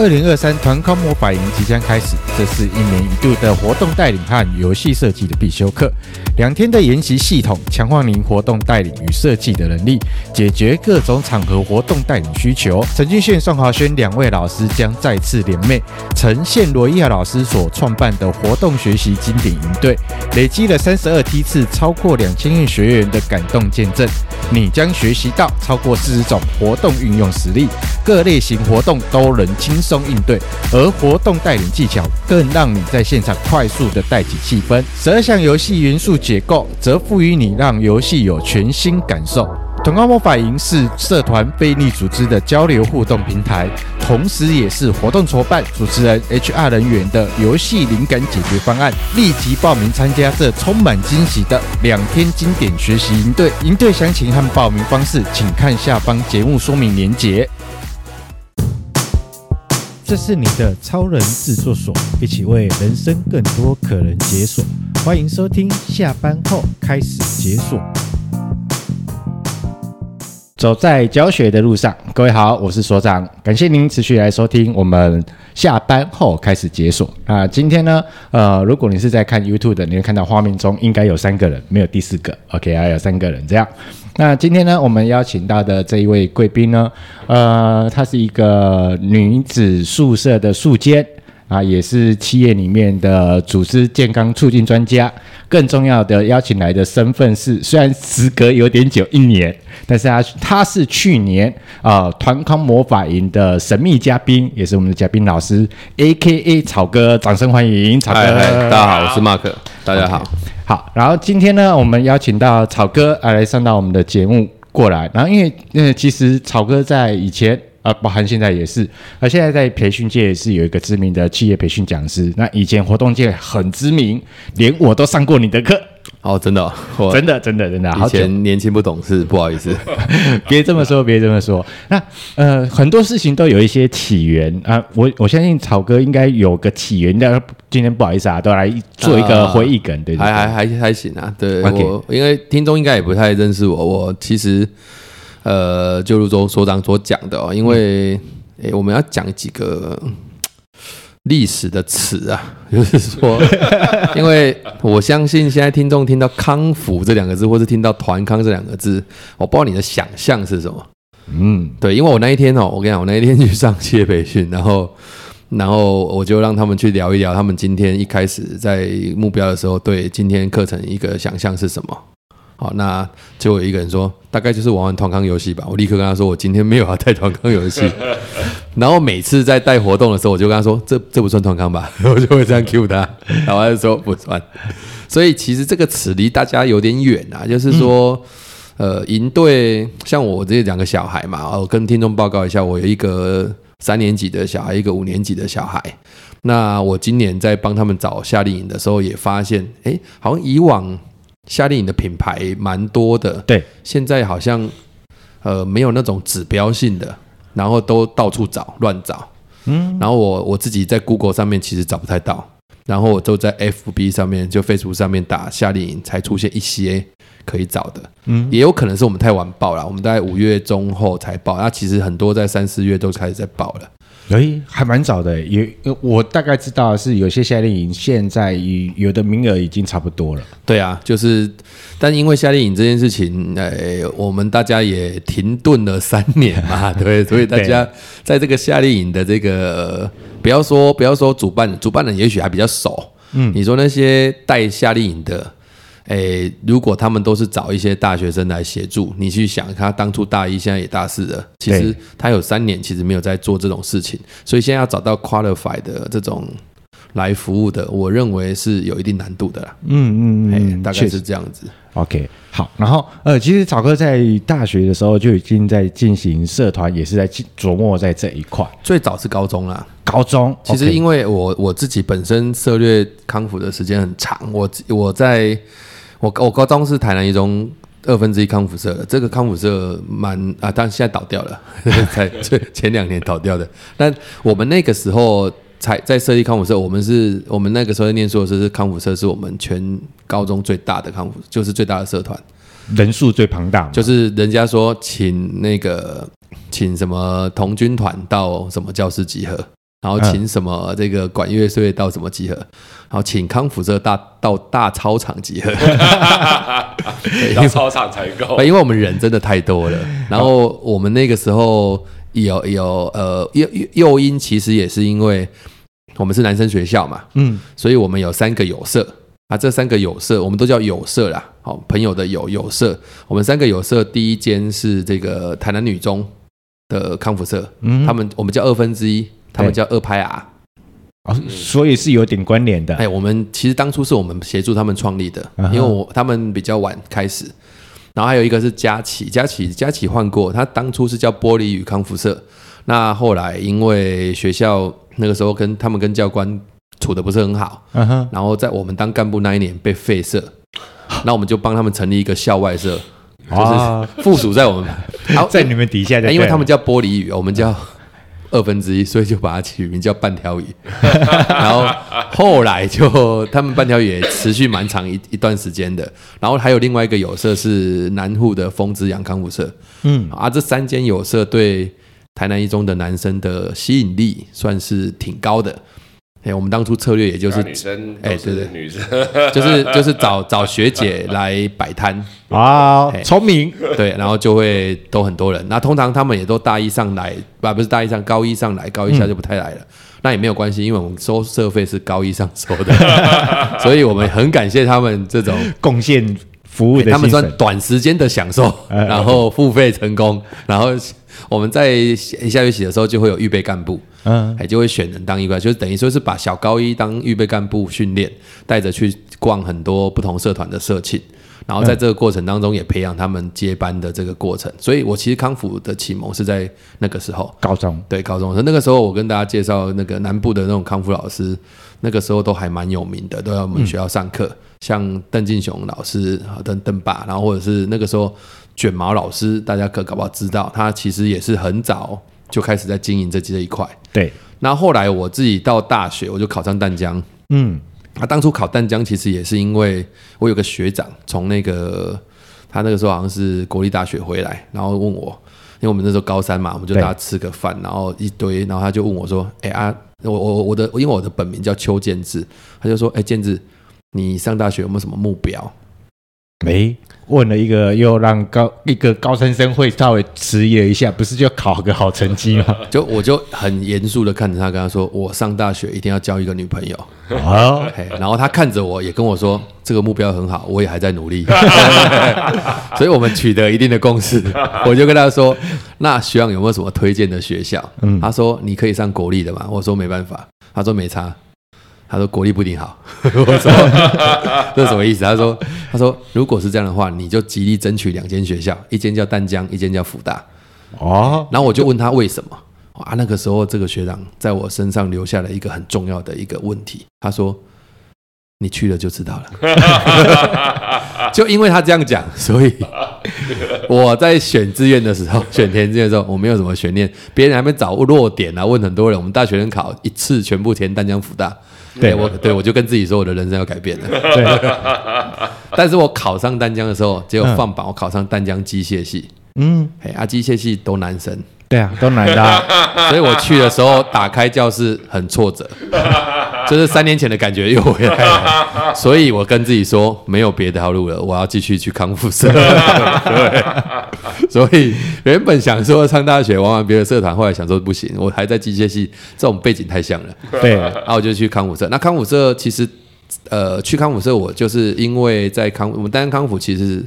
二零二三团康魔法营即将开始，这是一年一度的活动带领和游戏设计的必修课。两天的研习系统，强化您活动带领与设计的能力，解决各种场合活动带领需求。陈俊宪、宋华轩两位老师将再次联袂，呈现罗伊亚老师所创办的活动学习经典营队，累积了三十二梯次，超过两千位学员的感动见证。你将学习到超过四十种活动运用实力，各类型活动都能轻松应对，而活动带领技巧更让你在现场快速的带起气氛。十二项游戏元素。解构则赋予你让游戏有全新感受。团康魔法营是社团非利组织的交流互动平台，同时也是活动筹办、主持人、HR 人员的游戏灵感解决方案。立即报名参加这充满惊喜的两天经典学习营队。营队详情和报名方式，请看下方节目说明连结。这是你的超人制作所，一起为人生更多可能解锁。欢迎收听，下班后开始解锁。走在教学的路上，各位好，我是所长，感谢您持续来收听我们下班后开始解锁。那今天呢，呃，如果你是在看 YouTube 的，你会看到画面中应该有三个人，没有第四个，OK，啊有三个人这样。那今天呢，我们邀请到的这一位贵宾呢，呃，她是一个女子宿舍的宿监。啊，也是企业里面的组织健康促进专家。更重要的，邀请来的身份是，虽然时隔有点久，一年，但是他他是去年啊团康魔法营的神秘嘉宾，也是我们的嘉宾老师，A.K.A. 草哥，掌声欢迎草哥。嗨嗨，大家好，我是 Mark，大家好。Okay. 好，然后今天呢，我们邀请到草哥啊来上到我们的节目过来，然后因为呃，其实草哥在以前。啊，包含现在也是，啊现在在培训界也是有一个知名的企业培训讲师。那以前活动界很知名，连我都上过你的课。哦，真的，真的，真的，真的。以前年轻不懂事，不好意思，别这么说，别这么说。那呃，很多事情都有一些起源啊。我我相信草哥应该有个起源，但今天不好意思啊，都来做一个回忆梗，啊、对，对，对，还还还还行啊。对.我因为听众应该也不太认识我，我其实。呃，就如中所长所讲的哦，因为诶、欸，我们要讲几个历史的耻啊，就是说，因为我相信现在听众听到“康复”这两个字，或是听到“团康”这两个字，我不知道你的想象是什么。嗯，对，因为我那一天哦，我跟你讲，我那一天去上企业培训，然后，然后我就让他们去聊一聊，他们今天一开始在目标的时候，对今天课程一个想象是什么。好，那就有一个人说，大概就是玩玩团康游戏吧。我立刻跟他说，我今天没有要带团康游戏。然后每次在带活动的时候，我就跟他说，这这不算团康吧？我就会这样 cue 他，然后他就说不算。所以其实这个词离大家有点远啊。就是说，呃，营队像我这两个小孩嘛，我跟听众报告一下，我有一个三年级的小孩，一个五年级的小孩。那我今年在帮他们找夏令营的时候，也发现，哎，好像以往。夏令营的品牌蛮多的，对，现在好像呃没有那种指标性的，然后都到处找乱找，嗯，然后我我自己在 Google 上面其实找不太到，然后我就在 FB 上面就 Facebook 上面打夏令营，才出现一些可以找的，嗯，也有可能是我们太晚报了，我们大概五月中后才报，那其实很多在三四月都开始在报了。诶，还蛮早的，也我大概知道是有些夏令营现在有的名额已经差不多了。对啊，就是，但因为夏令营这件事情，呃，我们大家也停顿了三年嘛，对，所以大家在这个夏令营的这个，不要说不要说主办，主办人也许还比较熟，嗯，你说那些带夏令营的。诶，如果他们都是找一些大学生来协助，你去想，他当初大一，现在也大四了，其实他有三年其实没有在做这种事情，所以现在要找到 qualified 的这种来服务的，我认为是有一定难度的啦。嗯嗯嗯，大概是这样子。OK，好，然后呃，其实草哥在大学的时候就已经在进行社团，也是在琢磨在这一块。最早是高中啦，高中。其实因为我我自己本身涉略康复的时间很长，我我在。我我高中是台南一中二分之一康复社的，这个康复社蛮啊，但现在倒掉了，才前前两年倒掉的。但我们那个时候才在设立康复社，我们是我们那个时候在念书的时候是康复社，是我们全高中最大的康复，就是最大的社团，人数最庞大，就是人家说请那个请什么童军团到什么教室集合。然后请什么这个管乐队到什么集合，然后请康复社大到大操场集合，到操场才够，因为我们人真的太多了。然后我们那个时候有有呃诱诱因，其实也是因为我们是男生学校嘛，嗯，所以我们有三个有色。啊，这三个有色我们都叫有色啦，好朋友的友有色，我们三个有色第一间是这个台南女中的康复社，嗯，他们我们叫二分之一。他们叫二拍 R，哦，所以是有点关联的。哎，我们其实当初是我们协助他们创立的，因为我他们比较晚开始。然后还有一个是佳琪，佳琪佳琪换过，他当初是叫玻璃与康复社。那后来因为学校那个时候跟他们跟教官处的不是很好，然后在我们当干部那一年被废社，那我们就帮他们成立一个校外社，就是附属在我们，好 在你们底下，因为他们叫玻璃与，我们叫。二分之一，所以就把它取名叫半条鱼。然后后来就他们半条鱼也持续蛮长一一段时间的。然后还有另外一个有色是南户的风之阳康复社。嗯，啊，这三间有色对台南一中的男生的吸引力算是挺高的。哎，我们当初策略也就是女生，哎，对对，女生 就是就是找找学姐来摆摊 啊，聪明，对，然后就会都很多人。那通常他们也都大一上来，不不是大一上，高一上来，高一下就不太来了。嗯、那也没有关系，因为我们收社费是高一上收的，所以我们很感谢他们这种贡献服务的，他们算短时间的享受，然后付费成功，然后。我们在下学期的时候就会有预备干部，嗯，还就会选人当预备，就是等于说是把小高一当预备干部训练，带着去逛很多不同社团的社庆，然后在这个过程当中也培养他们接班的这个过程。所以我其实康复的启蒙是在那个时候，高中，对，高中。那个时候我跟大家介绍那个南部的那种康复老师，那个时候都还蛮有名的，都在我们学校上课，像邓进雄老师啊邓邓爸，然后或者是那个时候。卷毛老师，大家可搞不好知道，他其实也是很早就开始在经营这这一块。对，那后来我自己到大学，我就考上淡江。嗯，啊当初考淡江，其实也是因为我有个学长从那个他那个时候好像是国立大学回来，然后问我，因为我们那时候高三嘛，我们就大家吃个饭，然后一堆，然后他就问我说：“哎啊，我我我的，因为我的本名叫邱建志，他就说：哎，建志，你上大学有没有什么目标？”没。问了一个，又让高一个高三生会稍微迟疑了一下，不是就考个好成绩吗？就我就很严肃的看着他，跟他说：“我上大学一定要交一个女朋友。”啊，然后他看着我，也跟我说：“这个目标很好，我也还在努力。”所以，我们取得一定的共识。我就跟他说：“那学长有没有什么推荐的学校？”嗯，他说：“你可以上国立的嘛。”我说：“没办法。”他说：“没差。”他说国立不一定好，我说 这是什么意思？他说他说如果是这样的话，你就极力争取两间学校，一间叫淡江，一间叫福大。哦，然后我就问他为什么啊？那个时候这个学长在我身上留下了一个很重要的一个问题。他说你去了就知道了。就因为他这样讲，所以我在选志愿的时候，选填志愿的时候，我没有什么悬念。别人还没找落点啊，问很多人。我们大学生考一次全部填淡江福大。对我，对我就跟自己说，我的人生要改变了。对，但是我考上丹江的时候，结果放榜，我考上丹江机械系。嗯，哎，啊，机械系都男生。对啊，都男的，啊，所以我去的时候打开教室很挫折，就是三年前的感觉又回来了。所以我跟自己说，没有别条路了，我要继续去康复社。对，所以原本想说上大学玩玩别的社团，后来想说不行，我还在机械系，这种背景太像了。对，然后我就去康复社。那康复社其实，呃，去康复社我就是因为在康，我们单康复其实。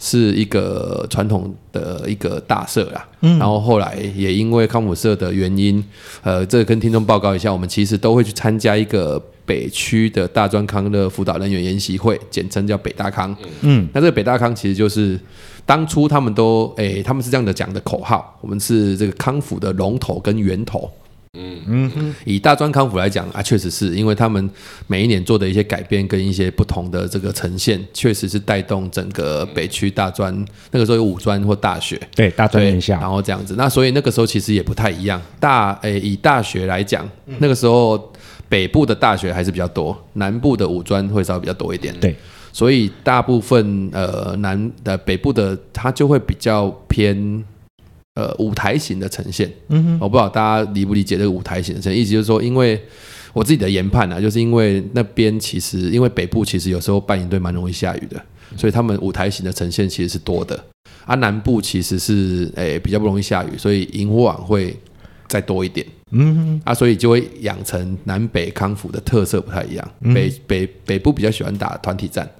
是一个传统的一个大社啦，嗯，然后后来也因为康复社的原因，呃，这跟听众报告一下，我们其实都会去参加一个北区的大专康乐辅导人员研习会，简称叫北大康，嗯，那这个北大康其实就是当初他们都，诶，他们是这样的讲的口号，我们是这个康复的龙头跟源头。嗯。嗯哼，以大专康复来讲啊，确实是因为他们每一年做的一些改变跟一些不同的这个呈现，确实是带动整个北区大专那个时候有五专或大学，对大专院校，然后这样子，那所以那个时候其实也不太一样。大诶、欸，以大学来讲，那个时候北部的大学还是比较多，南部的五专会稍微比较多一点。对，所以大部分呃南的北部的它就会比较偏。呃舞台型的呈现。嗯哼，我不知道大家理不理解这个舞台型的呈现，意思就是说，因为我自己的研判啊，就是因为那边其实因为北部其实有时候半营队蛮容易下雨的，所以他们舞台型的呈现其实是多的。啊，南部其实是诶、欸、比较不容易下雨，所以萤火晚会再多一点。嗯哼，啊，所以就会养成南北康复的特色不太一样。嗯、北北北部比较喜欢打团体战，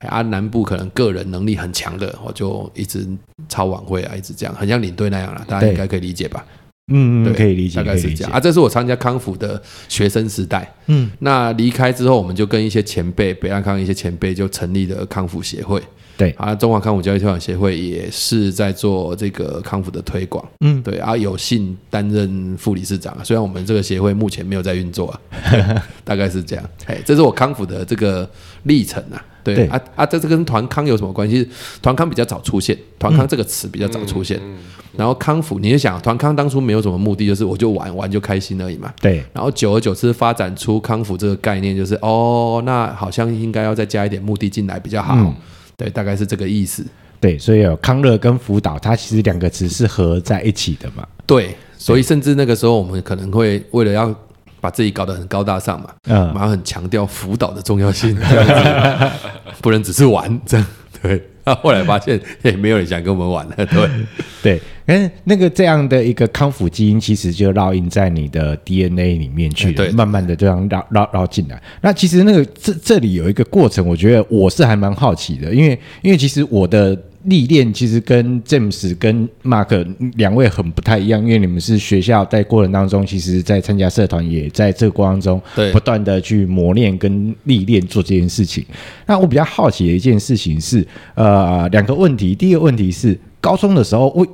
啊，南部可能个人能力很强的，我就一直超晚会啊，一直这样，很像领队那样啦，大家应该可以理解吧？嗯，对，可以理解，大概是这样啊。这是我参加康复的学生时代。嗯，那离开之后，我们就跟一些前辈，北安康一些前辈就成立了康复协会。对啊，中华康复教育推广协会也是在做这个康复的推广。嗯，对啊，有幸担任副理事长。虽然我们这个协会目前没有在运作啊，大概是这样。哎，这是我康复的这个历程啊。对，对啊啊，这这跟团康有什么关系？团康比较早出现，团康这个词比较早出现。然后康复，你就想，团康当初没有什么目的，就是我就玩玩就开心而已嘛。对。然后久而久之发展出康复这个概念，就是哦，那好像应该要再加一点目的进来比较好。嗯对，大概是这个意思。对，所以有康乐跟辅导，它其实两个词是合在一起的嘛。对，所以甚至那个时候，我们可能会为了要把自己搞得很高大上嘛，嗯，然后很强调辅导的重要性，不能只是玩这样。对。那后来发现，也没有人想跟我们玩了。对，对，嗯，那个这样的一个康复基因，其实就烙印在你的 DNA 里面去了，对，慢慢的这样绕绕绕进来。那其实那个这这里有一个过程，我觉得我是还蛮好奇的，因为因为其实我的。历练其实跟 James 跟 Mark 两位很不太一样，因为你们是学校在过程当中，其实在参加社团，也在这个过程中不断的去磨练跟历练做这件事情。那我比较好奇的一件事情是，呃，两个问题。第一个问题是，高中的时候，我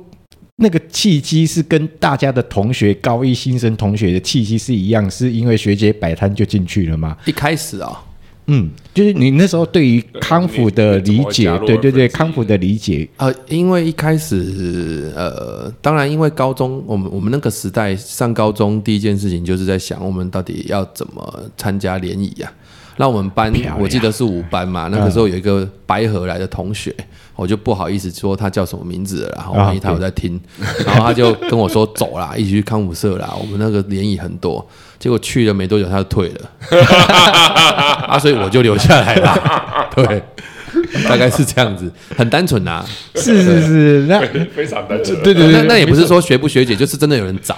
那个契机是跟大家的同学高一新生同学的契机是一样，是因为学姐摆摊就进去了吗？一开始啊、哦。嗯，就是你那时候对于康复的理解，对对对，康复的理解，呃，因为一开始，呃，当然，因为高中，我们我们那个时代上高中第一件事情就是在想，我们到底要怎么参加联谊呀？那我们班我记得是五班嘛，那个时候有一个白河来的同学，我就不好意思说他叫什么名字了，然后万一他有在听，然后他就跟我说走啦，一起去康复社啦，我们那个联谊很多。结果去了没多久，他就退了，啊，所以我就留下来了。对，大概是这样子，很单纯呐。是是是，那非常单纯。对对对，那那也不是说学不学姐，就是真的有人找，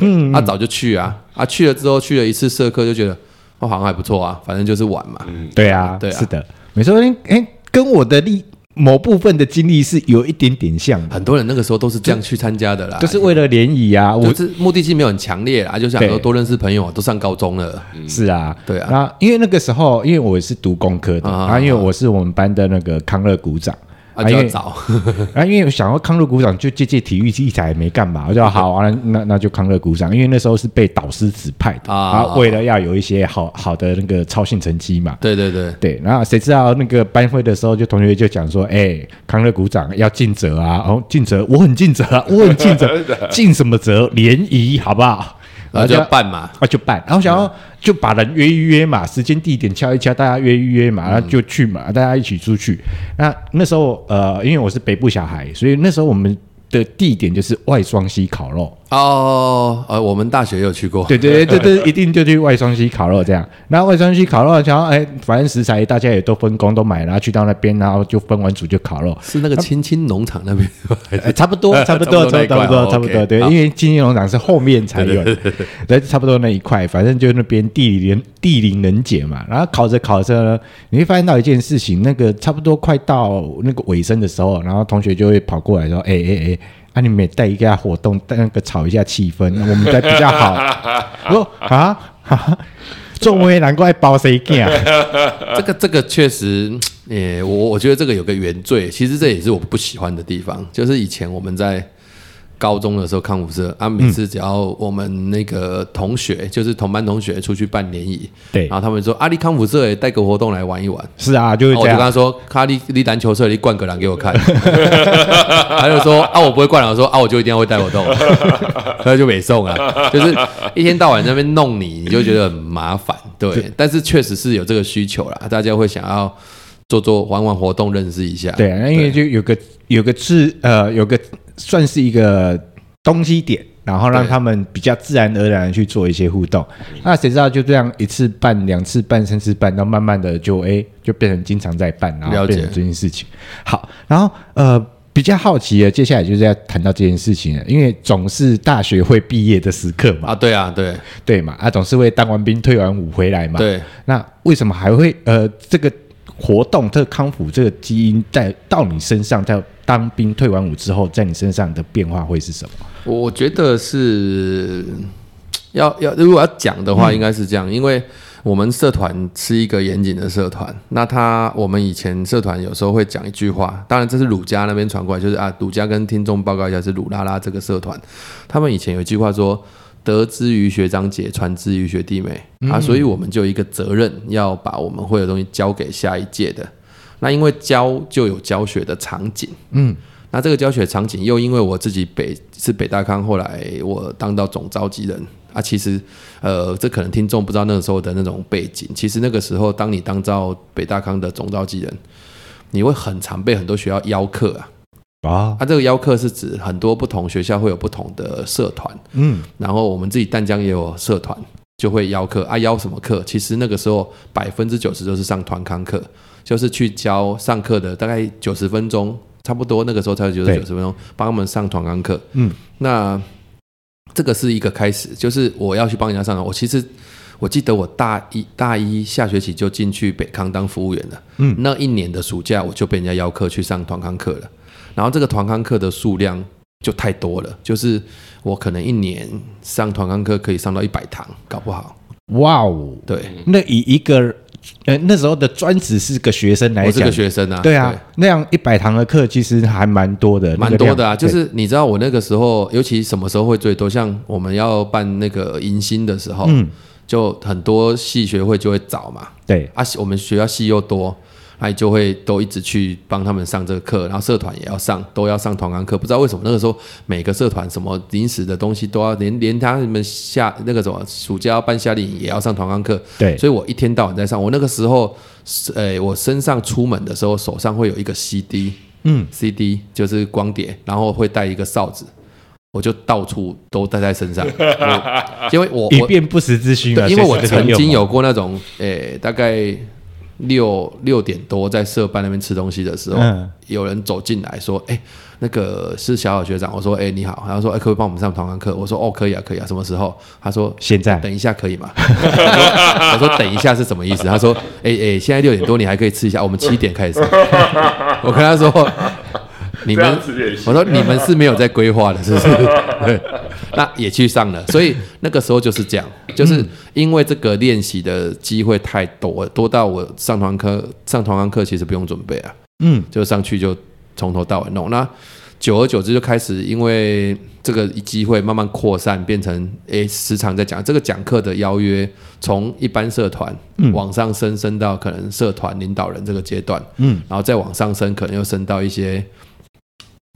嗯，他早就去啊，啊，去了之后去了一次社课，就觉得哦，好像还不错啊，反正就是玩嘛。嗯，对啊，对啊，是的，没错。哎，跟我的历。某部分的经历是有一点点像，很多人那个时候都是这样去参加的啦，就是为了联谊啊，我是目的性没有很强烈啊，就想说多认识朋友，都上高中了，是啊，对啊，那因为那个时候，因为我是读工科的，啊，因为我是我们班的那个康乐股长。啊，因为早，啊，因为我 想要康乐鼓掌就借借体育器材没干嘛，我就好啊，那那就康乐鼓掌，因为那时候是被导师指派的。啊，为了要有一些好好的那个操性成绩嘛，对对对。对，然后谁知道那个班会的时候，就同学就讲说，哎，康乐鼓掌要尽责啊，哦，尽责，我很尽责啊，我很尽责，尽什么责？联谊好不好？然后就办嘛，啊就办，然后想要就把人约一约嘛，时间地点敲一敲，大家约一约嘛，然后就去嘛，大家一起出去。那那时候呃，因为我是北部小孩，所以那时候我们的地点就是外双溪烤肉。哦，呃，我们大学有去过，对对对 对对，一定就去外双溪烤肉这样。然后外双溪烤肉，然后哎，反正食材大家也都分工都买，然后去到那边，然后就分完组就烤肉。是那个青青农场那边，差不多差不多差不多差不多，对，因为青青农场是后面才有，对，差不多那一块，反正就那边地灵地灵人杰嘛。然后烤着烤着呢，你会发现到一件事情，那个差不多快到那个尾声的时候，然后同学就会跑过来说，哎哎哎。那、啊、你每带一个活动，带那个炒一下气氛，我们才比较好。我说啊，啊，作为难怪包谁干？这个这个确实，诶，我我觉得这个有个原罪，其实这也是我不喜欢的地方，就是以前我们在。高中的时候康辅社啊，每次只要我们那个同学，嗯、就是同班同学出去办联谊，对，然后他们说阿里、啊、康辅社也带个活动来玩一玩，是啊，就是这样。我就跟他说，卡里里篮球社，你灌个篮给我看。他就说啊，我不会灌篮，我说啊，我就一定要会带活动，他就没送啊，就是一天到晚在那边弄你，你就觉得很麻烦，对。但是确实是有这个需求啦，大家会想要做做玩玩活动，认识一下。对啊，因为就有个有个字呃，有个。算是一个东西点，然后让他们比较自然而然的去做一些互动。那谁知道就这样一次办、两次办、三次办，然后慢慢的就哎就变成经常在办，然后变成这件事情。好，然后呃。比较好奇的，接下来就是要谈到这件事情了，因为总是大学会毕业的时刻嘛。啊，对啊，对对嘛，啊，总是会当完兵、退完伍回来嘛。对，那为什么还会呃，这个活动、这个康复这个基因在到你身上，在当兵、退完伍之后，在你身上的变化会是什么？我觉得是要要，如果要讲的话，应该是这样，因为。我们社团是一个严谨的社团，那他我们以前社团有时候会讲一句话，当然这是鲁家那边传过来，就是啊，鲁家跟听众报告一下，是鲁拉拉这个社团，他们以前有一句话说，得之于学长姐，传之于学弟妹啊，所以我们就有一个责任要把我们会的东西交给下一届的，那因为教就有教学的场景，嗯，那这个教学场景又因为我自己北是北大康，后来我当到总召集人。啊，其实，呃，这可能听众不知道那个时候的那种背景。其实那个时候，当你当到北大康的总召集人，你会很常被很多学校邀课啊。啊，他、啊、这个邀客是指很多不同学校会有不同的社团，嗯，然后我们自己淡江也有社团，就会邀课啊。邀什么课？其实那个时候百分之九十都是上团康课，就是去教上课的大概九十分钟，差不多那个时候才九十九十分钟，帮他们上团康课。嗯，那。这个是一个开始，就是我要去帮人家上课。我其实我记得我大一大一下学期就进去北康当服务员了。嗯，那一年的暑假我就被人家邀课去上团康课了。然后这个团康课的数量就太多了，就是我可能一年上团康课可以上到一百堂，搞不好。哇哦，对，那以一个。呃，那时候的专职是个学生来讲，我是个学生啊。对啊，对那样一百堂的课其实还蛮多的，蛮多的啊。就是你知道，我那个时候，尤其什么时候会最多？像我们要办那个迎新的时候，嗯，就很多系学会就会找嘛。对啊，我们学校系又多。哎，就会都一直去帮他们上这个课，然后社团也要上，都要上团康课。不知道为什么那个时候每个社团什么临时的东西都要，连连他们夏那个什么暑假要办夏令营也要上团康课。对，所以我一天到晚在上。我那个时候，呃，我身上出门的时候手上会有一个 CD，嗯，CD 就是光碟，然后会带一个哨子，我就到处都带在身上，因为我以便不时之需嘛。因为我曾经有过那种，诶，大概。六六点多在社办那边吃东西的时候，嗯、有人走进来说：“哎、欸，那个是小小学长。”我说：“哎、欸，你好。”然后说：“哎、欸，可不可以帮我们上团康课？”我说：“哦，可以啊，可以啊。”什么时候？他说：“现在。”等一下可以吗？我说：“等一下是什么意思？”他说：“哎、欸、哎、欸，现在六点多，你还可以吃一下。我们七点开始。” 我跟他说。你们，我说你们是没有在规划的，是不是？对，那也去上了，所以那个时候就是这样，就是因为这个练习的机会太多，多到我上团课上团康课其实不用准备啊，嗯，就上去就从头到尾弄。那久而久之就开始因为这个机会慢慢扩散，变成诶时常在讲这个讲课的邀约，从一般社团往上升升到可能社团领导人这个阶段，嗯，然后再往上升，可能又升到一些。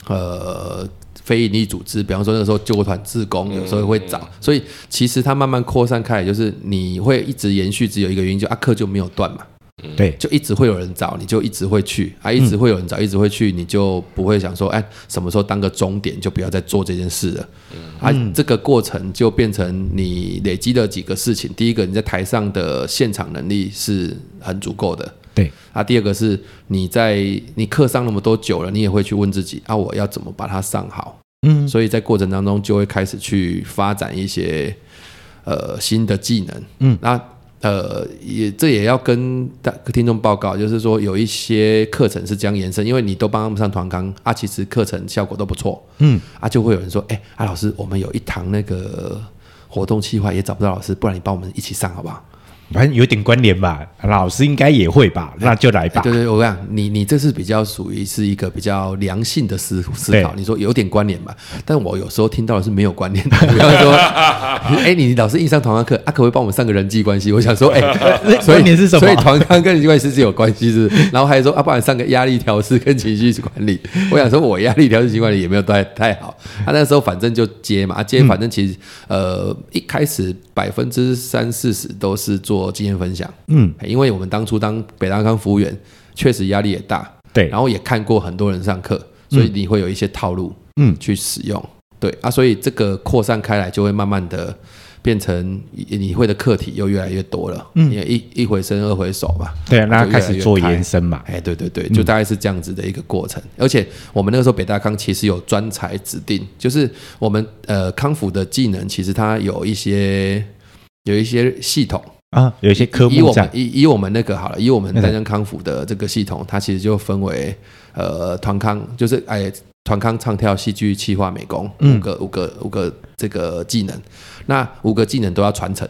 呃，非营利组织，比方说那个时候救国团志工，有时候会找，嗯嗯、所以其实它慢慢扩散开来，就是你会一直延续，只有一个原因，就阿克就没有断嘛，对，就一直会有人找，你就一直会去啊，一直会有人找，一直会去，你就不会想说，哎，什么时候当个终点，就不要再做这件事了，嗯、啊，这个过程就变成你累积了几个事情，第一个你在台上的现场能力是很足够的。对啊，第二个是你在你课上那么多久了，你也会去问自己啊，我要怎么把它上好？嗯，所以在过程当中就会开始去发展一些呃新的技能。嗯，那呃也这也要跟大听众报告，就是说有一些课程是这样延伸，因为你都帮他们上团康啊，其实课程效果都不错。嗯，啊就会有人说，哎，啊老师，我们有一堂那个活动计划也找不到老师，不然你帮我们一起上好不好？反正有点关联吧，老师应该也会吧，那就来吧。对对，我讲，你你这是比较属于是一个比较良性的思思考。你说有点关联吧，但我有时候听到的是没有关联的。比方说，哎，你老师一上团康课，啊，可不可以帮我们上个人际关系？我想说，哎，所以你是什么？所以团康跟人际关系是有关系是？然后还说，啊，不然上个压力调试跟情绪管理。我想说，我压力调试、情绪管理也没有太太好。啊，那时候反正就接嘛，接反正其实呃一开始百分之三四十都是做。经验分享，嗯，因为我们当初当北大康服务员，确实压力也大，对，然后也看过很多人上课，所以你会有一些套路，嗯，去使用，对啊，所以这个扩散开来就会慢慢的。变成你会的课题又越来越多了，嗯，也一一回生二回熟嘛，对啊，那开始做延伸嘛，哎，对对对，就大概是这样子的一个过程。嗯、而且我们那个时候北大康其实有专才指定，就是我们呃康复的技能，其实它有一些有一些系统啊，有一些科目。以我们以以我们那个好了，以我们淡江康复的这个系统，它其实就分为呃团康，就是哎。团康唱跳戏剧气化美工五个五个五个这个技能，那五个技能都要传承，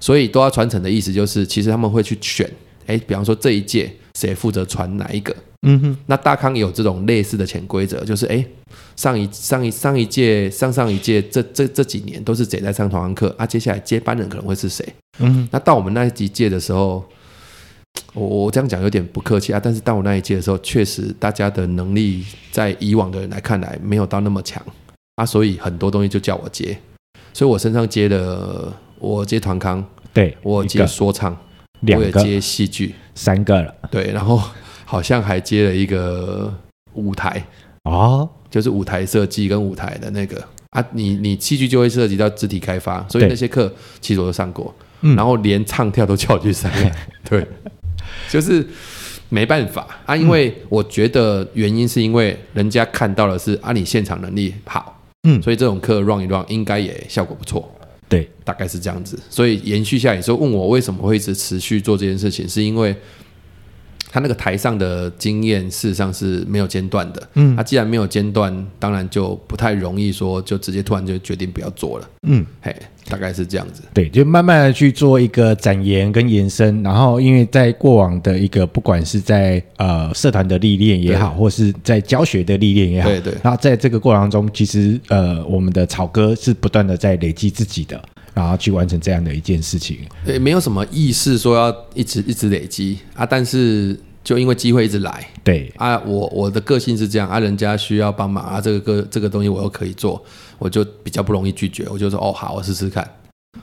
所以都要传承的意思就是，其实他们会去选，哎，比方说这一届谁负责传哪一个，嗯哼，那大康也有这种类似的潜规则，就是哎，上一上一上一届上上一届这这这几年都是谁在上团康课啊？接下来接班人可能会是谁？嗯哼，那到我们那一届的时候。我我这样讲有点不客气啊，但是到我那一届的时候，确实大家的能力在以往的人来看来没有到那么强啊，所以很多东西就叫我接，所以我身上接了，我接团康，对，我接说唱，两个，接戏剧，三个了，对，然后好像还接了一个舞台。哦，就是舞台设计跟舞台的那个。啊，你你戏剧就会涉及到肢体开发，所以那些课其实我都上过，然后连唱跳都叫我去上，对。就是没办法。啊，因为我觉得原因是因为人家看到的是啊，你现场能力好，嗯，所以这种课 run 一 run 应该也效果不错，对，大概是这样子。所以延续下来，说问我为什么会一直持续做这件事情，是因为。他那个台上的经验事实上是没有间断的，嗯，他既然没有间断，当然就不太容易说就直接突然就决定不要做了，嗯，嘿，大概是这样子，对，就慢慢的去做一个展延跟延伸，然后因为在过往的一个不管是在呃社团的历练也好，或是在教学的历练也好，对对，然后在这个过程当中，其实呃我们的草哥是不断的在累积自己的。然后去完成这样的一件事情，对，没有什么意识说要一直一直累积。啊，但是就因为机会一直来，对。啊，我我的个性是这样啊，人家需要帮忙啊，这个个这个东西我又可以做，我就比较不容易拒绝，我就说哦好，我试试看。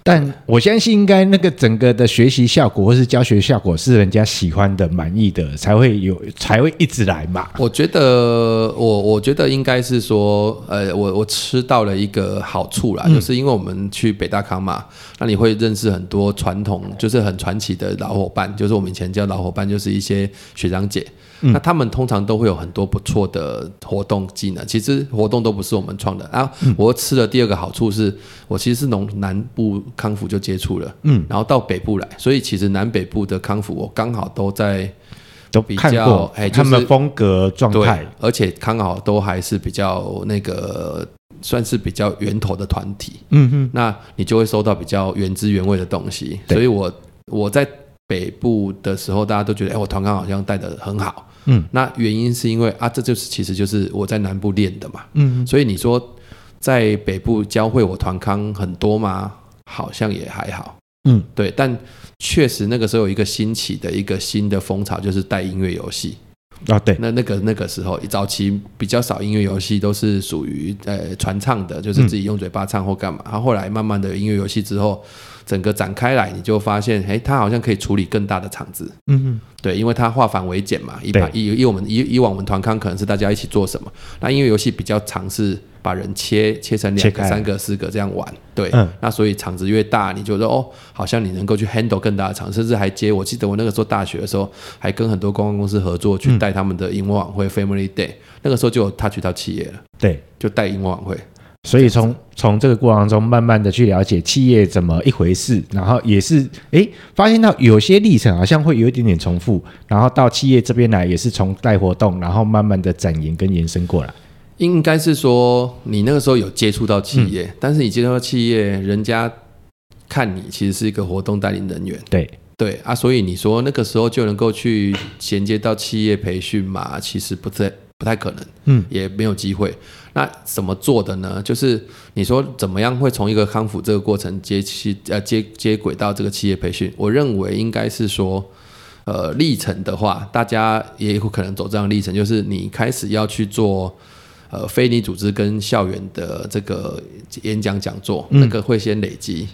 但我相信，应该那个整个的学习效果或是教学效果是人家喜欢的、满意的，才会有，才会一直来嘛。我觉得，我我觉得应该是说，呃，我我吃到了一个好处啦，嗯、就是因为我们去北大康嘛，那你会认识很多传统，就是很传奇的老伙伴，就是我们以前叫老伙伴，就是一些学长姐。嗯、那他们通常都会有很多不错的活动技能，其实活动都不是我们创的。然后我吃的第二个好处是，我其实是从南部康复就接触了，嗯，然后到北部来，所以其实南北部的康复我刚好都在都比较，哎，他们风格状态，而且刚好都还是比较那个算是比较源头的团体，嗯哼，那你就会收到比较原汁原味的东西。所以我我在北部的时候，大家都觉得，哎，我团康好像带的很好。嗯，那原因是因为啊，这就是其实就是我在南部练的嘛，嗯，所以你说在北部教会我团康很多吗？好像也还好，嗯，对，但确实那个时候有一个兴起的一个新的风潮，就是带音乐游戏啊，对，那那个那个时候早期比较少音乐游戏，都是属于呃传唱的，就是自己用嘴巴唱或干嘛，然后后来慢慢的音乐游戏之后。整个展开来，你就发现，哎，它好像可以处理更大的场子。嗯嗯，对，因为它化繁为简嘛。一般以以我们以以往我们团康可能是大家一起做什么，那音乐游戏比较尝试把人切切成两个、三个、四个这样玩。对，嗯，那所以场子越大，你就说哦，好像你能够去 handle 更大的场，甚至还接。我记得我那个时候大学的时候，还跟很多公关公司合作去带他们的英文晚会 Family Day，那个时候就有 touch 到企业了。对，就带英文晚会。所以从从这个过程中，慢慢的去了解企业怎么一回事，然后也是哎，发现到有些历程好像会有一点点重复，然后到企业这边来也是从带活动，然后慢慢的展延跟延伸过来。应该是说你那个时候有接触到企业，嗯、但是你接触到企业，人家看你其实是一个活动代理人员，对对啊，所以你说那个时候就能够去衔接到企业培训嘛？其实不太不太可能，嗯，也没有机会。那怎么做的呢？就是你说怎么样会从一个康复这个过程接起呃接接轨到这个企业培训？我认为应该是说，呃，历程的话，大家也有可能走这样的历程，就是你开始要去做呃非营利组织跟校园的这个演讲讲座，嗯、那个会先累积。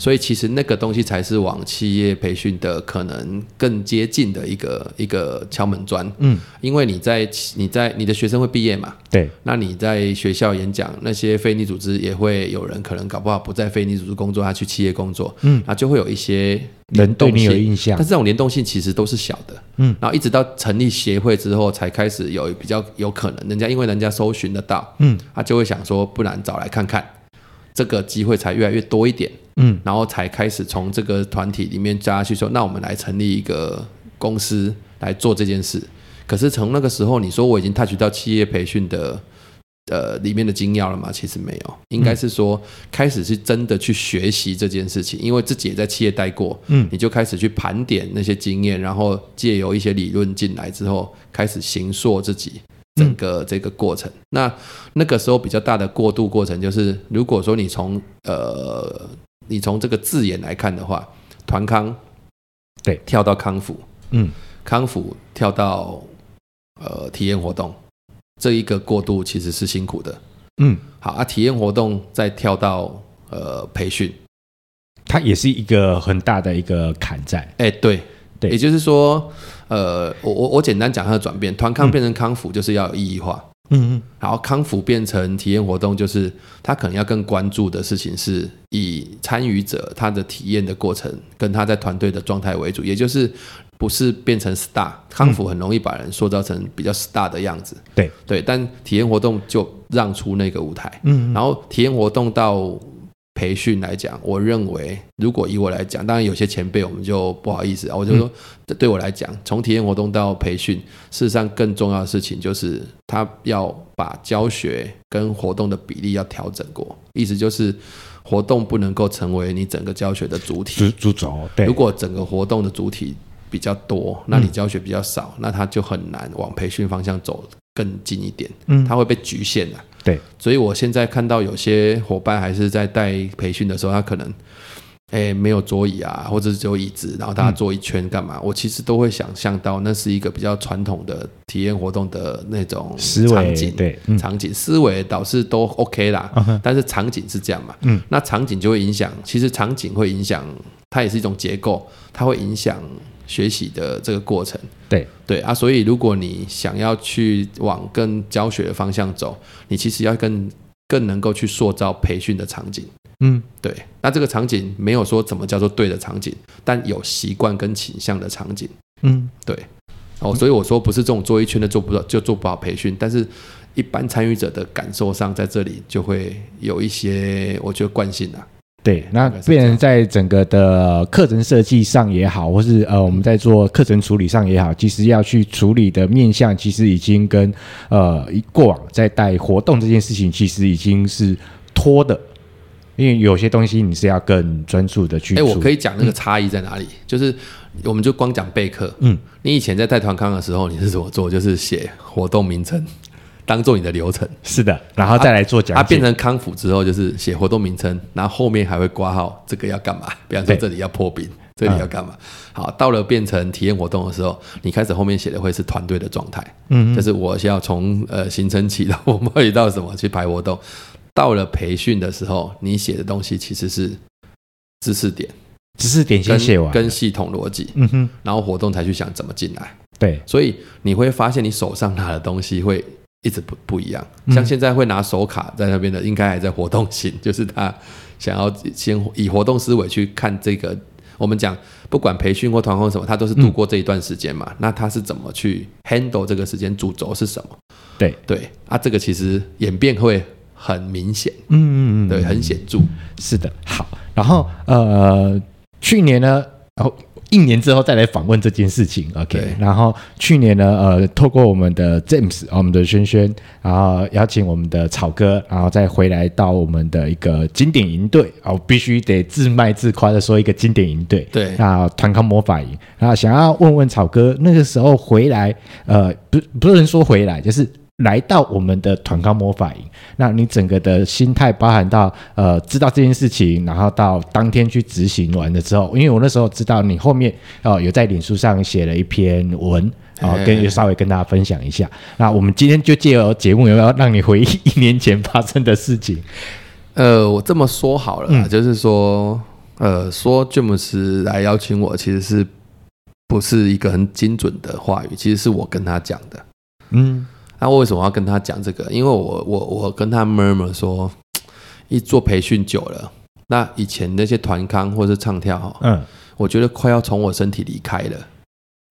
所以其实那个东西才是往企业培训的可能更接近的一个一个敲门砖。嗯，因为你在你在你的学生会毕业嘛，对，那你在学校演讲，那些非营利组织也会有人可能搞不好不在非营利组织工作，他去企业工作，嗯，那就会有一些人对你有印象，但是这种联动性其实都是小的，嗯，然后一直到成立协会之后，才开始有比较有可能，人家因为人家搜寻得到，嗯，他就会想说，不然找来看看，这个机会才越来越多一点。嗯，然后才开始从这个团体里面加去说，那我们来成立一个公司来做这件事。可是从那个时候，你说我已经 touch 到企业培训的呃里面的精要了吗？其实没有，应该是说开始是真的去学习这件事情，因为自己也在企业待过，嗯，你就开始去盘点那些经验，然后借由一些理论进来之后，开始形塑自己。整个这个过程，那那个时候比较大的过渡过程，就是如果说你从呃，你从这个字眼来看的话，团康对。跳到康复，嗯，康复跳到呃体验活动，这一个过渡其实是辛苦的，嗯，好啊，体验活动再跳到呃培训，它也是一个很大的一个坎在，哎，对。对，也就是说，呃，我我我简单讲它的转变，团康变成康复就是要有意义化，嗯嗯，然后康复变成体验活动，就是他可能要更关注的事情是以参与者他的体验的过程跟他在团队的状态为主，也就是不是变成 star，康复很容易把人塑造成比较 star 的样子，对。对，但体验活动就让出那个舞台，嗯，然后体验活动到。培训来讲，我认为如果以我来讲，当然有些前辈我们就不好意思啊。我就说，对我来讲，从体验活动到培训，事实上更重要的事情就是他要把教学跟活动的比例要调整过。意思就是，活动不能够成为你整个教学的主体。主轴，对。如果整个活动的主体比较多，那你教学比较少，那他就很难往培训方向走更近一点。嗯，他会被局限的。对，所以我现在看到有些伙伴还是在带培训的时候，他可能，诶没有桌椅啊，或者是只有椅子，然后大家坐一圈干嘛？嗯、我其实都会想象到，那是一个比较传统的体验活动的那种场景，对，嗯、场景思维倒是都 OK 啦，嗯、但是场景是这样嘛，嗯，那场景就会影响，其实场景会影响，它也是一种结构，它会影响。学习的这个过程，对对啊，所以如果你想要去往更教学的方向走，你其实要更更能够去塑造培训的场景，嗯，对。那这个场景没有说怎么叫做对的场景，但有习惯跟倾向的场景，嗯，对。哦，所以我说不是这种做一圈的做不到就做不好培训，但是一般参与者的感受上，在这里就会有一些我觉得惯性啊。对，那变成在整个的课程设计上也好，或是呃我们在做课程处理上也好，其实要去处理的面向，其实已经跟呃过往在带活动这件事情，其实已经是脱的，因为有些东西你是要更专注的去。哎，我可以讲那个差异在哪里？嗯、就是我们就光讲备课，嗯，你以前在带团康的时候，你是怎么做？就是写活动名称。当做你的流程是的，然后再来做讲解。它、啊啊、变成康复之后，就是写活动名称，然后后面还会挂号，这个要干嘛？比方说这里要破冰，这里要干嘛？嗯、好，到了变成体验活动的时候，你开始后面写的会是团队的状态，嗯，就是我需要从呃行程起到我们会到什么去排活动。到了培训的时候，你写的东西其实是知识点，知识点先写完，跟系统逻辑，嗯哼，然后活动才去想怎么进来。对，所以你会发现你手上拿的东西会。一直不不一样，像现在会拿手卡在那边的，应该还在活动型，就是他想要先以活动思维去看这个。我们讲不管培训或团康什么，他都是度过这一段时间嘛。嗯、那他是怎么去 handle 这个时间？主轴是什么？对对啊，这个其实演变会很明显，嗯嗯嗯，对，很显著。是的，好。然后呃，去年呢，然后。一年之后再来访问这件事情，OK。然后去年呢，呃，透过我们的 James，我们的轩轩，然后邀请我们的草哥，然后再回来到我们的一个经典营队，哦，必须得自卖自夸的说一个经典营队，对，那团康魔法营，然后想要问问草哥，那个时候回来，呃，不，不能说回来，就是。来到我们的团康魔法营，那你整个的心态包含到呃，知道这件事情，然后到当天去执行完了之后，因为我那时候知道你后面哦、呃、有在脸书上写了一篇文，啊、呃，跟稍微跟大家分享一下。那我们今天就借由节目，有没有让你回忆一年前发生的事情？呃，我这么说好了，嗯、就是说，呃，说詹姆斯来邀请我，其实是不是一个很精准的话语？其实是我跟他讲的。嗯，那我为什么要跟他讲这个？因为我我我跟他 murmur 说，一做培训久了，那以前那些团康或者是唱跳，嗯，我觉得快要从我身体离开了。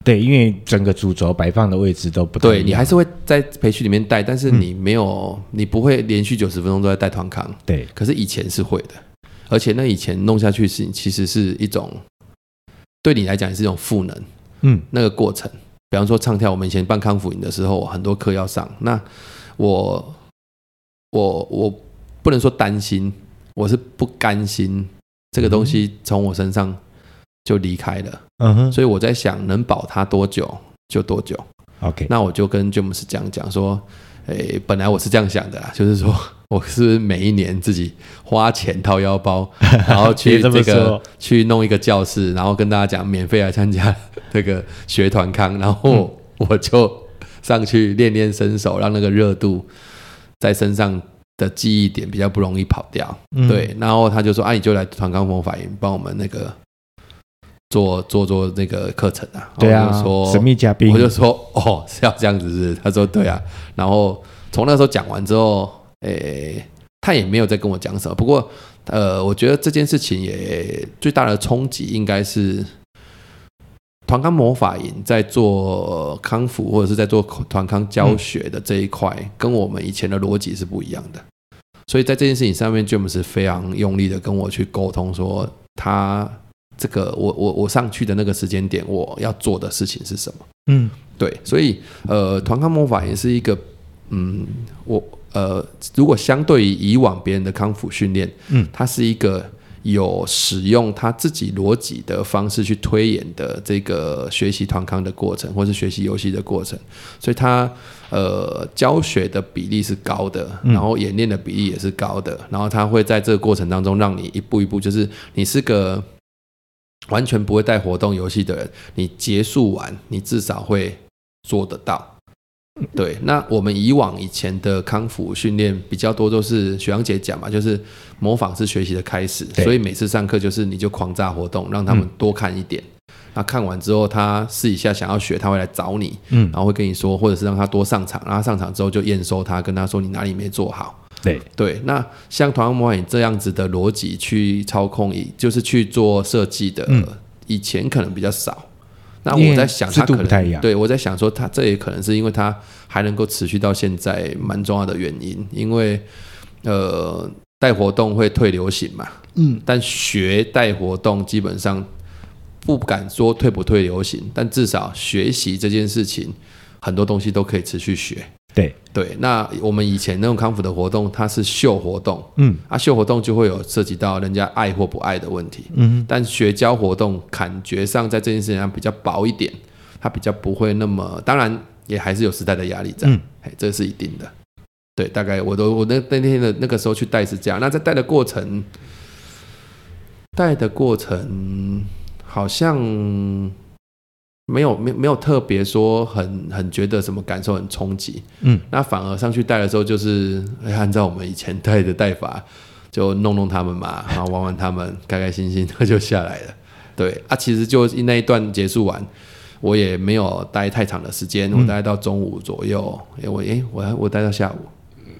对，因为整个主轴摆放的位置都不对，你还是会在培训里面带，但是你没有，嗯、你不会连续九十分钟都在带团康。对，可是以前是会的。而且那以前弄下去是其实是一种对你来讲也是一种赋能，嗯，那个过程，比方说唱跳，我们以前办康复营的时候，很多课要上，那我我我不能说担心，我是不甘心这个东西从我身上就离开了，嗯哼，所以我在想能保它多久就多久，OK，那我就跟詹姆斯讲讲说，诶，本来我是这样想的，就是说。我是每一年自己花钱掏腰包，然后去这个去弄一个教室，然后跟大家讲免费来参加这个学团康，然后我就上去练练身手，让那个热度在身上的记忆点比较不容易跑掉。对，然后他就说：“啊，你就来团康魔法营帮我们那个做做做那个课程啊。”对啊，说神秘嘉宾，我就说：“ 哦，是要这样子是？”他说：“对啊。”然后从那时候讲完之后。诶，他也没有再跟我讲什么。不过，呃，我觉得这件事情也最大的冲击应该是团康魔法营在做康复或者是在做团康教学的这一块，跟我们以前的逻辑是不一样的。所以在这件事情上面，詹姆斯非常用力的跟我去沟通，说他这个我我我上去的那个时间点，我要做的事情是什么？嗯，对。所以，呃，团康魔法也是一个，嗯，我。呃，如果相对于以往别人的康复训练，嗯，它是一个有使用他自己逻辑的方式去推演的这个学习团康的过程，或是学习游戏的过程，所以它呃教学的比例是高的，然后演练的比例也是高的，然后他会在这个过程当中让你一步一步，就是你是个完全不会带活动游戏的人，你结束完你至少会做得到。对，那我们以往以前的康复训练比较多，都是学长姐讲嘛，就是模仿是学习的开始，所以每次上课就是你就狂炸活动，让他们多看一点。那、嗯、看完之后，他试一下想要学，他会来找你，嗯，然后会跟你说，或者是让他多上场，然后上场之后就验收他，跟他说你哪里没做好。对。对，那像团康魔法营这样子的逻辑去操控，就是去做设计的，嗯、以前可能比较少。那我在想，他可能对我在想说，他这也可能是因为他还能够持续到现在蛮重要的原因，因为呃带活动会退流行嘛，嗯，但学带活动基本上不敢说退不退流行，但至少学习这件事情很多东西都可以持续学。对。对，那我们以前那种康复的活动，它是秀活动，嗯，啊，秀活动就会有涉及到人家爱或不爱的问题，嗯，但学教活动感觉上在这件事情上比较薄一点，它比较不会那么，当然也还是有时代的压力在，嗯，这是一定的，对，大概我都我那那天的那个时候去带是这样，那在带的过程，带的过程好像。没有没没有特别说很很觉得什么感受很冲击，嗯，那反而上去带的时候就是按照我们以前带的带法，就弄弄他们嘛，然后玩玩他们，开开心心的就下来了。对啊，其实就那一段结束完，我也没有待太长的时间，我待到中午左右，哎我哎我我待到下午，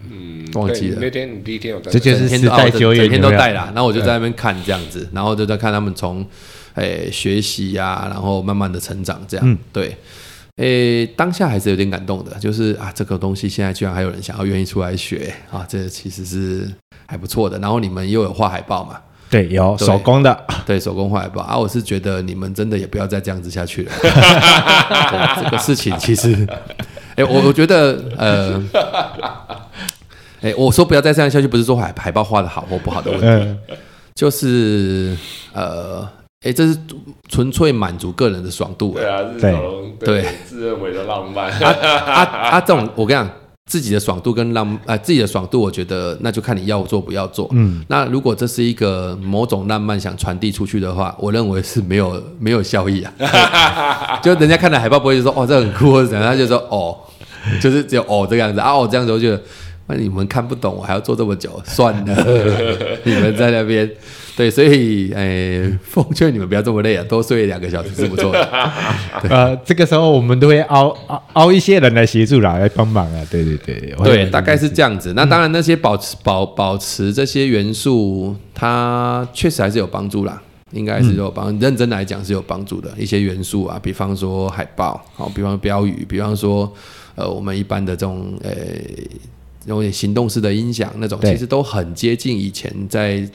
嗯，忘记了那天你第一天有带，这就是时代久远，整天都带啦，然后我就在那边看这样子，然后就在看他们从。诶，学习呀、啊，然后慢慢的成长，这样、嗯、对。诶，当下还是有点感动的，就是啊，这个东西现在居然还有人想要愿意出来学啊，这其实是还不错的。然后你们又有画海报嘛？对，有手工的，对，手工画海报啊。我是觉得你们真的也不要再这样子下去了。对，这个事情其实，诶，我我觉得呃，诶，我说不要再这样下去，不是说海海报画的好或不好的问题，嗯、就是呃。哎，这是纯粹满足个人的爽度。对啊，对对，自认为的浪漫。啊啊啊！这种我跟你讲，自己的爽度跟浪啊，自己的爽度，我觉得那就看你要做不要做。嗯，那如果这是一个某种浪漫想传递出去的话，我认为是没有没有效益啊。就人家看了海报不会就说哦，这很酷或者怎样，他就说哦，就是只有哦这个样子啊，哦这样子我觉得，那你们看不懂，我还要做这么久，算了，你们在那边。对，所以诶，奉劝你们不要这么累啊，多睡两个小时是不错的。呃，这个时候我们都会凹凹凹一些人来协助啦，来帮忙啊。对对对，对，大概是这样子。那当然，那些保持保保持这些元素，它确实还是有帮助啦。应该是有帮，认真来讲是有帮助的一些元素啊，比方说海报，好，比方说标语，比方说呃，我们一般的这种呃，有点行动式的音响那种，其实都很接近以前在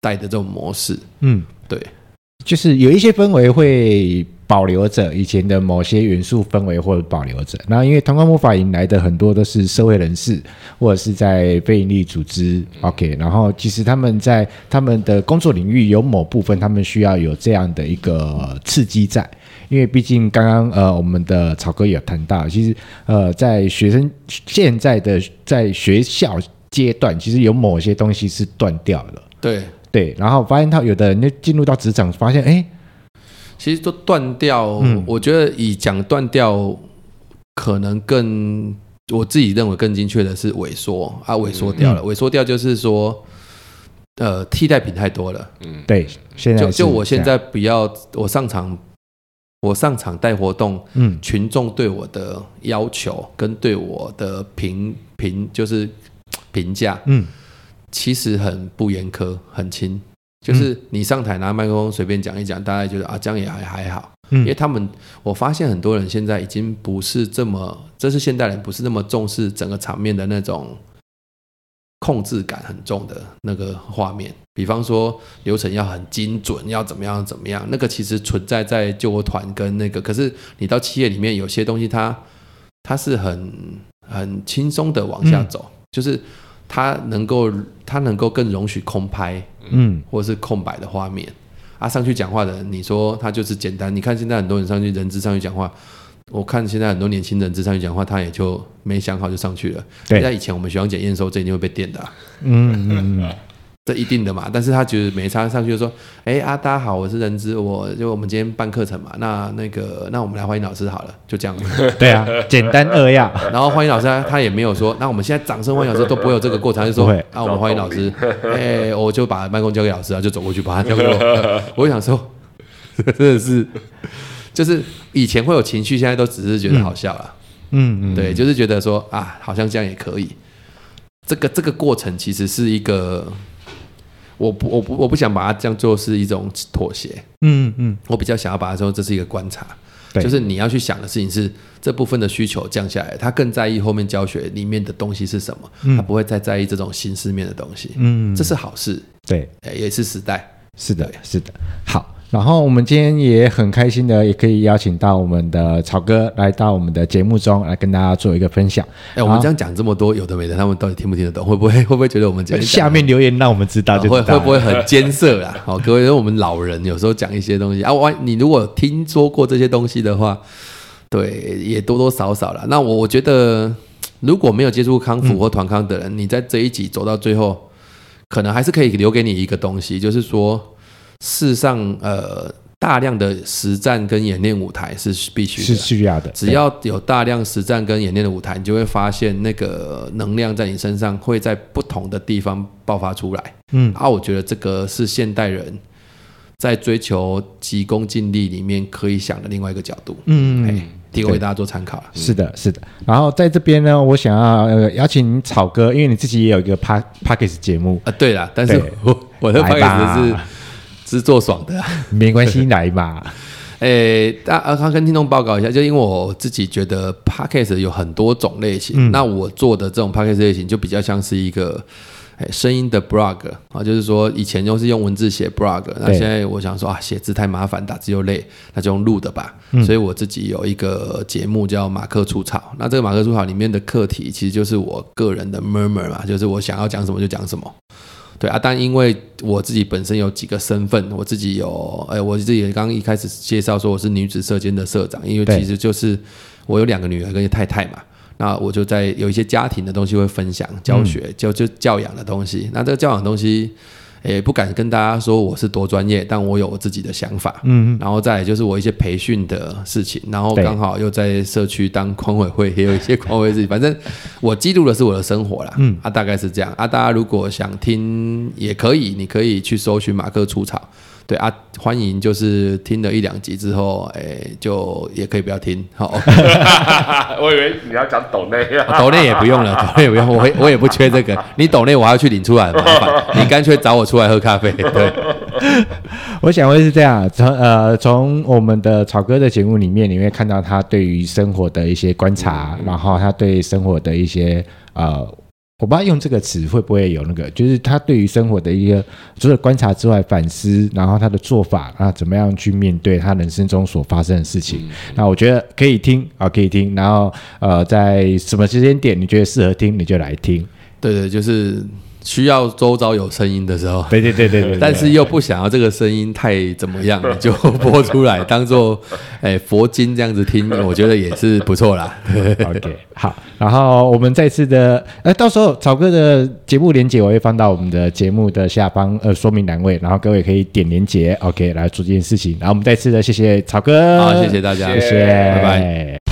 带的这种模式。嗯，对，就是有一些氛围会。保留着以前的某些元素氛围，或者保留着。然后因为同光魔法营来的很多都是社会人士，或者是在非营利组织。OK，然后其实他们在他们的工作领域有某部分，他们需要有这样的一个刺激在。因为毕竟刚刚呃，我们的草哥也有谈到，其实呃，在学生现在的在学校阶段，其实有某些东西是断掉了。对对，然后发现他有的人就进入到职场，发现哎。诶其实都断掉，嗯、我觉得以讲断掉，可能更我自己认为更精确的是萎缩啊，萎缩掉了，嗯、萎缩掉就是说，呃，替代品太多了。嗯，对，现在就就我现在不要我上场，我上场带活动，嗯，群众对我的要求跟对我的评评就是评价，嗯，其实很不严苛，很轻。就是你上台拿麦克风随便讲一讲，大家觉得啊，这样也还还好。嗯，因为他们我发现很多人现在已经不是这么，这是现代人不是那么重视整个场面的那种控制感很重的那个画面。比方说流程要很精准，要怎么样怎么样，那个其实存在在救国团跟那个，可是你到企业里面有些东西它，它它是很很轻松的往下走，嗯，就是它能够它能够更容许空拍。嗯，或者是空白的画面啊，上去讲话的人，你说他就是简单。你看现在很多人上去人质上去讲话，我看现在很多年轻人质上去讲话，他也就没想好就上去了。对，在以前我们学校检验的时候，这一定会被电的啊。嗯嗯嗯。这一定的嘛，但是他觉得没差，上去就说：“哎啊，大家好，我是人资，我就我们今天办课程嘛，那那个，那我们来欢迎老师好了，就这样。”对啊，简单扼要。然后欢迎老师，他他也没有说，那我们现在掌声欢迎老师都不会有这个过程，就说：“啊，我们欢迎老师。”哎，我就把麦克风交给老师啊，就走过去把他 交给我。我想说，真的是，就是以前会有情绪，现在都只是觉得好笑了。嗯嗯，对，就是觉得说啊，好像这样也可以。这个这个过程其实是一个。我不，我不，我不想把它这样做是一种妥协。嗯嗯，我比较想要把它说这是一个观察，对就是你要去想的事情是这部分的需求降下来，他更在意后面教学里面的东西是什么，嗯、他不会再在意这种形式面的东西。嗯，这是好事。对，也是时代。是的，是的。好。然后我们今天也很开心的，也可以邀请到我们的草哥来到我们的节目中来跟大家做一个分享。哎，我们这样讲这么多有的没的，他们到底听不听得懂？会不会会不会觉得我们讲下面留言让我们知道就知道，会会不会很艰涩啦？好，各位，我们老人有时候讲一些东西啊，我你如果听说过这些东西的话，对，也多多少少了。那我我觉得如果没有接触康复或团康的人，嗯、你在这一集走到最后，可能还是可以留给你一个东西，就是说。事实上，呃，大量的实战跟演练舞台是必须的，是需要的。只要有大量实战跟演练的舞台，你就会发现那个能量在你身上会在不同的地方爆发出来。嗯，啊，我觉得这个是现代人在追求急功近利里面可以想的另外一个角度。嗯，嗯，提供给大家做参考。是的，是的。然后在这边呢，我想要呃邀请草哥，因为你自己也有一个 Podcast 节目啊。对了，但是我 我的 Podcast 是。是做爽的，没关系，来嘛。诶，大阿康跟听众报告一下，就因为我自己觉得 Podcast 有很多种类型，嗯、那我做的这种 Podcast 类型就比较像是一个诶声音的 blog 啊，就是说以前都是用文字写 blog，那现在我想说啊，写字太麻烦，打字又累，那就用录的吧。嗯、所以我自己有一个节目叫马克出草，那这个马克出草里面的课题其实就是我个人的 murmur 嘛，就是我想要讲什么就讲什么。对啊，但因为我自己本身有几个身份，我自己有，哎，我自己刚刚一开始介绍说我是女子社间的社长，因为其实就是我有两个女儿跟一个太太嘛，那我就在有一些家庭的东西会分享、教学、教就教养的东西。那这个教养的东西，也不敢跟大家说我是多专业，但我有我自己的想法。嗯，然后再来就是我一些培训的事情，然后刚好又在社区当 管委会，也有一些管委会事情。反正我记录的是我的生活啦。嗯，啊，大概是这样。啊，大家如果想听也可以，你可以去搜寻马克出草。对啊，欢迎就是听了一两集之后，哎，就也可以不要听。好，我以为你要讲抖内啊，抖内也不用了，抖内也不用，我我也不缺这个。你抖内我还要去领出来，麻烦。你干脆找我出来喝咖啡。对，我想会是这样，从呃从我们的草哥的节目里面，你会看到他对于生活的一些观察，嗯、然后他对生活的一些呃。我不知道用这个词会不会有那个，就是他对于生活的一个除了观察之外反思，然后他的做法啊，怎么样去面对他人生中所发生的事情。嗯、那我觉得可以听啊，可以听。然后呃，在什么时间点你觉得适合听，你就来听。对对，就是。需要周遭有声音的时候，对对对对对，但是又不想要这个声音太怎么样，你 就播出来当做 哎佛经这样子听，我觉得也是不错啦。OK，好，然后我们再次的，呃，到时候草哥的节目连结我会放到我们的节目的下方呃说明栏位，然后各位可以点连结，OK 来做这件事情。然后我们再次的谢谢草哥，好，谢谢大家，谢谢，拜拜。